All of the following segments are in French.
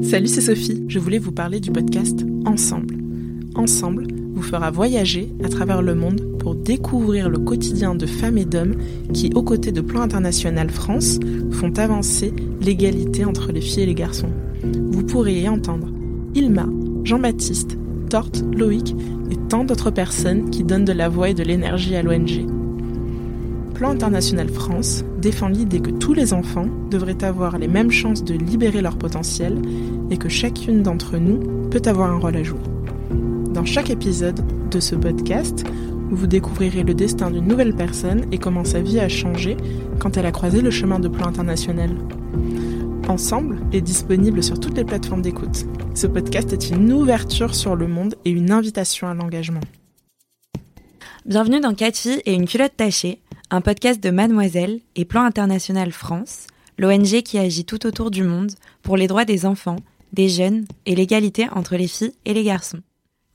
Salut, c'est Sophie. Je voulais vous parler du podcast Ensemble. Ensemble vous fera voyager à travers le monde pour découvrir le quotidien de femmes et d'hommes qui, aux côtés de Plan International France, font avancer l'égalité entre les filles et les garçons. Vous pourrez y entendre Ilma, Jean-Baptiste, Torte, Loïc et tant d'autres personnes qui donnent de la voix et de l'énergie à l'ONG. Plan International France défend l'idée que tous les enfants devraient avoir les mêmes chances de libérer leur potentiel et que chacune d'entre nous peut avoir un rôle à jouer. Dans chaque épisode de ce podcast, vous découvrirez le destin d'une nouvelle personne et comment sa vie a changé quand elle a croisé le chemin de plan international. Ensemble est disponible sur toutes les plateformes d'écoute. Ce podcast est une ouverture sur le monde et une invitation à l'engagement. Bienvenue dans 4 filles et une culotte tachée, un podcast de Mademoiselle et Plan International France, l'ONG qui agit tout autour du monde pour les droits des enfants, des jeunes et l'égalité entre les filles et les garçons.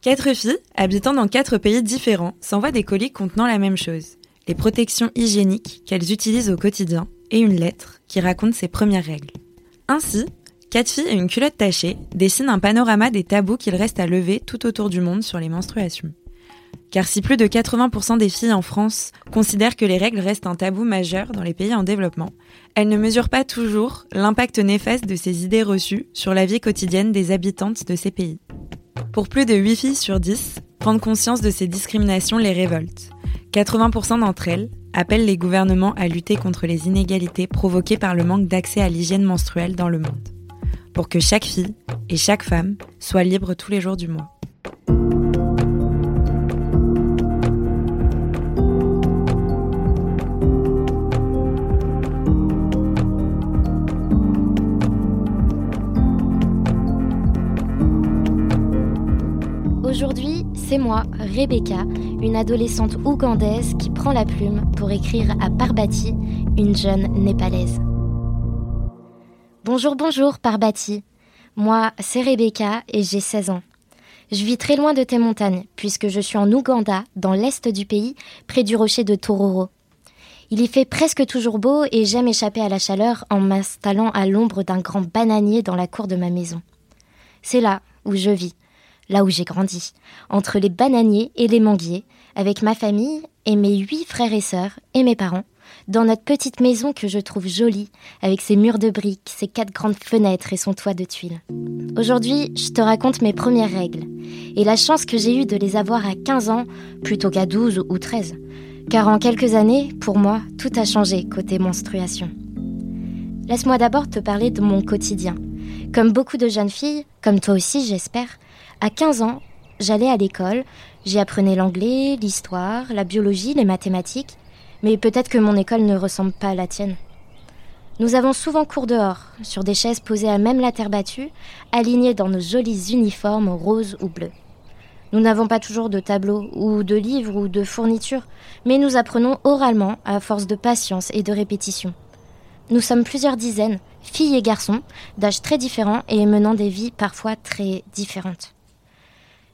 Quatre filles, habitant dans quatre pays différents, s'envoient des colis contenant la même chose, les protections hygiéniques qu'elles utilisent au quotidien, et une lettre qui raconte ses premières règles. Ainsi, quatre filles et une culotte tachée dessinent un panorama des tabous qu'il reste à lever tout autour du monde sur les menstruations. Car si plus de 80% des filles en France considèrent que les règles restent un tabou majeur dans les pays en développement, elles ne mesurent pas toujours l'impact néfaste de ces idées reçues sur la vie quotidienne des habitantes de ces pays. Pour plus de 8 filles sur 10, prendre conscience de ces discriminations les révolte. 80% d'entre elles appellent les gouvernements à lutter contre les inégalités provoquées par le manque d'accès à l'hygiène menstruelle dans le monde, pour que chaque fille et chaque femme soit libre tous les jours du mois. Aujourd'hui, c'est moi, Rebecca, une adolescente ougandaise qui prend la plume pour écrire à Parbati, une jeune népalaise. Bonjour, bonjour Parbati. Moi, c'est Rebecca et j'ai 16 ans. Je vis très loin de tes montagnes, puisque je suis en Ouganda, dans l'est du pays, près du rocher de Tororo. Il y fait presque toujours beau et j'aime échapper à la chaleur en m'installant à l'ombre d'un grand bananier dans la cour de ma maison. C'est là où je vis, là où j'ai grandi, entre les bananiers et les manguiers, avec ma famille et mes huit frères et sœurs et mes parents, dans notre petite maison que je trouve jolie, avec ses murs de briques, ses quatre grandes fenêtres et son toit de tuiles. Aujourd'hui, je te raconte mes premières règles, et la chance que j'ai eue de les avoir à 15 ans plutôt qu'à 12 ou 13. Car en quelques années, pour moi, tout a changé côté menstruation. Laisse-moi d'abord te parler de mon quotidien. Comme beaucoup de jeunes filles, comme toi aussi j'espère, à 15 ans, j'allais à l'école, j'y apprenais l'anglais, l'histoire, la biologie, les mathématiques, mais peut-être que mon école ne ressemble pas à la tienne. Nous avons souvent cours dehors, sur des chaises posées à même la terre battue, alignées dans nos jolis uniformes roses ou bleus. Nous n'avons pas toujours de tableaux ou de livres ou de fournitures, mais nous apprenons oralement à force de patience et de répétition. Nous sommes plusieurs dizaines, filles et garçons, d'âges très différents et menant des vies parfois très différentes.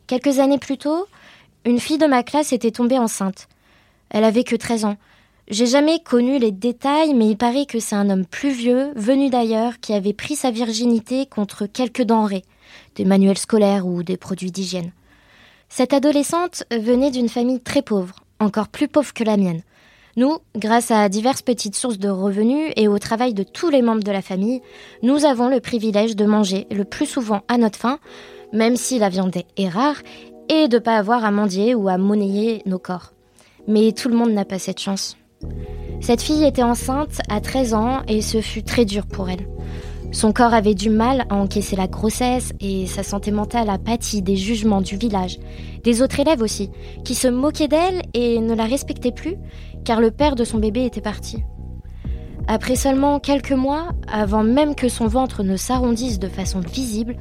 Quelques années plus tôt, une fille de ma classe était tombée enceinte. Elle avait que 13 ans. J'ai jamais connu les détails, mais il paraît que c'est un homme plus vieux, venu d'ailleurs, qui avait pris sa virginité contre quelques denrées, des manuels scolaires ou des produits d'hygiène. Cette adolescente venait d'une famille très pauvre, encore plus pauvre que la mienne. Nous, grâce à diverses petites sources de revenus et au travail de tous les membres de la famille, nous avons le privilège de manger le plus souvent à notre faim, même si la viande est rare, et de ne pas avoir à mendier ou à monnayer nos corps. Mais tout le monde n'a pas cette chance. Cette fille était enceinte à 13 ans et ce fut très dur pour elle. Son corps avait du mal à encaisser la grossesse et sa santé mentale a pâti des jugements du village, des autres élèves aussi, qui se moquaient d'elle et ne la respectaient plus car le père de son bébé était parti. Après seulement quelques mois, avant même que son ventre ne s'arrondisse de façon visible,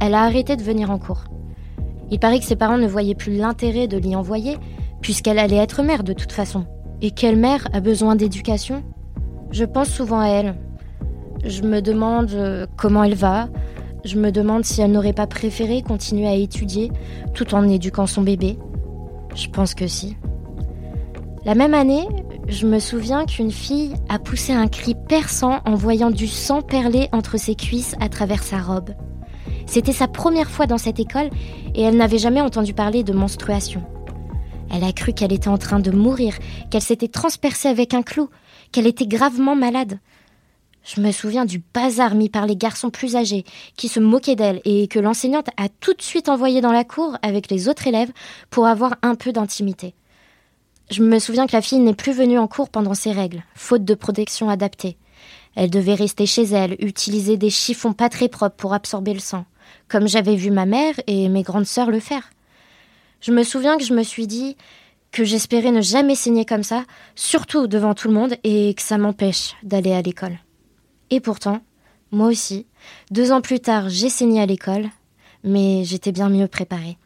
elle a arrêté de venir en cours. Il paraît que ses parents ne voyaient plus l'intérêt de l'y envoyer, puisqu'elle allait être mère de toute façon. Et quelle mère a besoin d'éducation? Je pense souvent à elle. Je me demande euh, comment elle va. Je me demande si elle n'aurait pas préféré continuer à étudier tout en éduquant son bébé. Je pense que si. La même année, je me souviens qu'une fille a poussé un cri perçant en voyant du sang perler entre ses cuisses à travers sa robe. C'était sa première fois dans cette école et elle n'avait jamais entendu parler de menstruation. Elle a cru qu'elle était en train de mourir, qu'elle s'était transpercée avec un clou, qu'elle était gravement malade. Je me souviens du bazar mis par les garçons plus âgés, qui se moquaient d'elle et que l'enseignante a tout de suite envoyé dans la cour avec les autres élèves pour avoir un peu d'intimité. Je me souviens que la fille n'est plus venue en cours pendant ses règles, faute de protection adaptée. Elle devait rester chez elle, utiliser des chiffons pas très propres pour absorber le sang, comme j'avais vu ma mère et mes grandes sœurs le faire. Je me souviens que je me suis dit que j'espérais ne jamais saigner comme ça, surtout devant tout le monde, et que ça m'empêche d'aller à l'école. Et pourtant, moi aussi, deux ans plus tard, j'ai saigné à l'école, mais j'étais bien mieux préparée.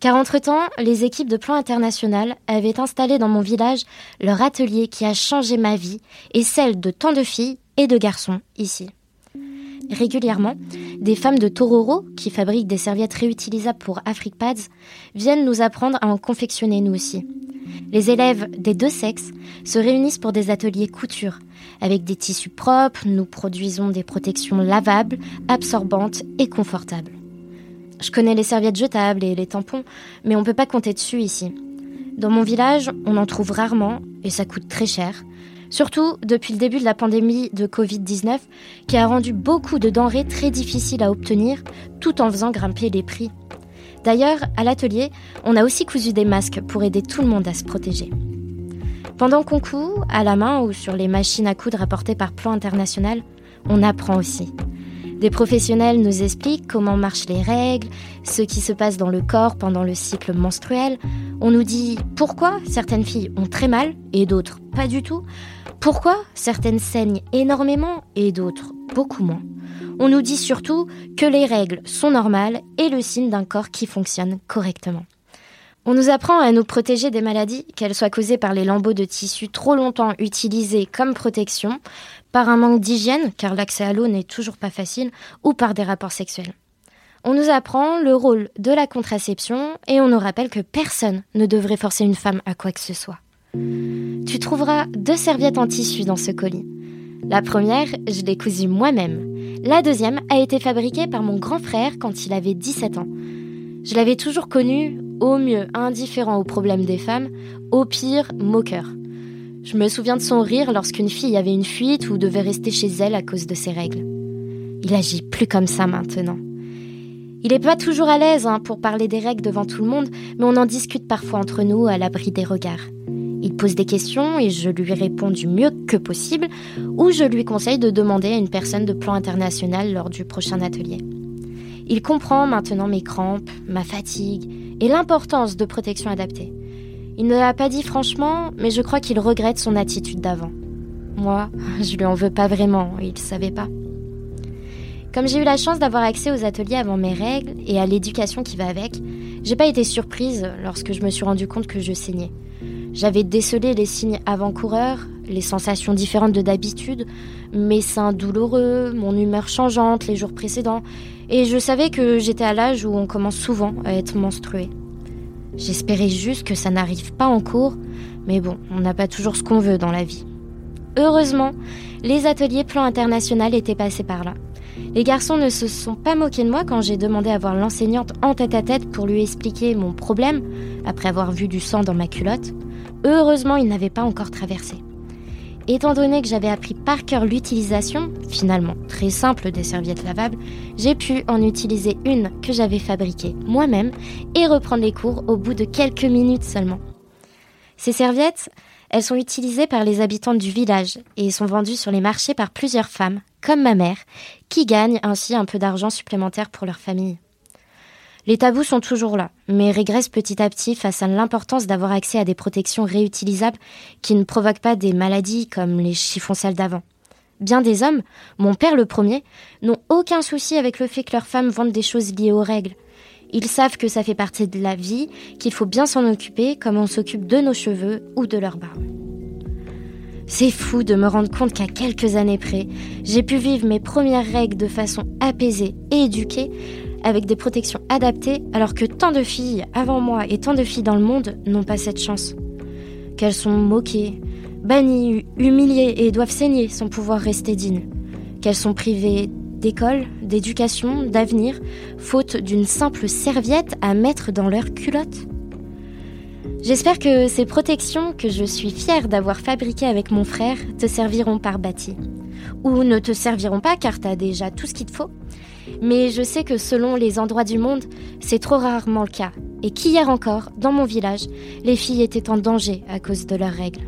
Car entre-temps, les équipes de plan international avaient installé dans mon village leur atelier qui a changé ma vie et celle de tant de filles et de garçons ici. Régulièrement, des femmes de Tororo, qui fabriquent des serviettes réutilisables pour Afrique Pads, viennent nous apprendre à en confectionner nous aussi. Les élèves des deux sexes se réunissent pour des ateliers couture. Avec des tissus propres, nous produisons des protections lavables, absorbantes et confortables. Je connais les serviettes jetables et les tampons, mais on ne peut pas compter dessus ici. Dans mon village, on en trouve rarement et ça coûte très cher. Surtout depuis le début de la pandémie de Covid-19 qui a rendu beaucoup de denrées très difficiles à obtenir tout en faisant grimper les prix. D'ailleurs, à l'atelier, on a aussi cousu des masques pour aider tout le monde à se protéger. Pendant qu'on coud, à la main ou sur les machines à coudre apportées par Plan International, on apprend aussi. Des professionnels nous expliquent comment marchent les règles, ce qui se passe dans le corps pendant le cycle menstruel. On nous dit pourquoi certaines filles ont très mal et d'autres pas du tout. Pourquoi certaines saignent énormément et d'autres beaucoup moins. On nous dit surtout que les règles sont normales et le signe d'un corps qui fonctionne correctement. On nous apprend à nous protéger des maladies, qu'elles soient causées par les lambeaux de tissu trop longtemps utilisés comme protection, par un manque d'hygiène, car l'accès à l'eau n'est toujours pas facile, ou par des rapports sexuels. On nous apprend le rôle de la contraception et on nous rappelle que personne ne devrait forcer une femme à quoi que ce soit. Tu trouveras deux serviettes en tissu dans ce colis. La première, je l'ai cousue moi-même. La deuxième a été fabriquée par mon grand frère quand il avait 17 ans. Je l'avais toujours connu au mieux indifférent aux problèmes des femmes, au pire moqueur. Je me souviens de son rire lorsqu'une fille avait une fuite ou devait rester chez elle à cause de ses règles. Il agit plus comme ça maintenant. Il n'est pas toujours à l'aise hein, pour parler des règles devant tout le monde, mais on en discute parfois entre nous à l'abri des regards. Il pose des questions et je lui réponds du mieux que possible, ou je lui conseille de demander à une personne de plan international lors du prochain atelier. Il comprend maintenant mes crampes, ma fatigue et l'importance de protection adaptée. Il ne l'a pas dit franchement, mais je crois qu'il regrette son attitude d'avant. Moi, je lui en veux pas vraiment, il ne savait pas. Comme j'ai eu la chance d'avoir accès aux ateliers avant mes règles et à l'éducation qui va avec, j'ai pas été surprise lorsque je me suis rendu compte que je saignais. J'avais décelé les signes avant-coureurs, les sensations différentes de d'habitude, mes seins douloureux, mon humeur changeante les jours précédents, et je savais que j'étais à l'âge où on commence souvent à être menstruée. J'espérais juste que ça n'arrive pas en cours, mais bon, on n'a pas toujours ce qu'on veut dans la vie. Heureusement, les ateliers plan international étaient passés par là. Les garçons ne se sont pas moqués de moi quand j'ai demandé à voir l'enseignante en tête à tête pour lui expliquer mon problème, après avoir vu du sang dans ma culotte. Heureusement, ils n'avaient pas encore traversé. Étant donné que j'avais appris par cœur l'utilisation, finalement très simple des serviettes lavables, j'ai pu en utiliser une que j'avais fabriquée moi-même et reprendre les cours au bout de quelques minutes seulement. Ces serviettes, elles sont utilisées par les habitants du village et sont vendues sur les marchés par plusieurs femmes, comme ma mère, qui gagnent ainsi un peu d'argent supplémentaire pour leur famille. Les tabous sont toujours là, mais régressent petit à petit face à l'importance d'avoir accès à des protections réutilisables qui ne provoquent pas des maladies comme les chiffons sales d'avant. Bien des hommes, mon père le premier, n'ont aucun souci avec le fait que leurs femmes vendent des choses liées aux règles. Ils savent que ça fait partie de la vie, qu'il faut bien s'en occuper comme on s'occupe de nos cheveux ou de leur barbe. C'est fou de me rendre compte qu'à quelques années près, j'ai pu vivre mes premières règles de façon apaisée et éduquée, avec des protections adaptées, alors que tant de filles avant moi et tant de filles dans le monde n'ont pas cette chance. Qu'elles sont moquées, bannies, humiliées et doivent saigner sans pouvoir rester dignes. Qu'elles sont privées d'école, d'éducation, d'avenir, faute d'une simple serviette à mettre dans leur culotte. J'espère que ces protections que je suis fière d'avoir fabriquées avec mon frère te serviront par bâti. Ou ne te serviront pas car t'as déjà tout ce qu'il te faut. Mais je sais que selon les endroits du monde, c'est trop rarement le cas. Et qu'hier encore, dans mon village, les filles étaient en danger à cause de leurs règles.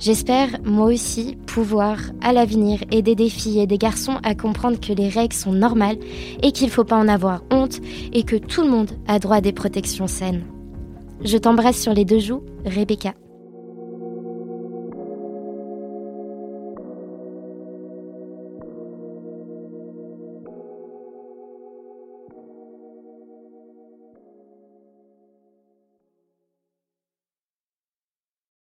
J'espère, moi aussi, pouvoir, à l'avenir, aider des filles et des garçons à comprendre que les règles sont normales et qu'il ne faut pas en avoir honte et que tout le monde a droit à des protections saines. Je t'embrasse sur les deux joues, Rebecca.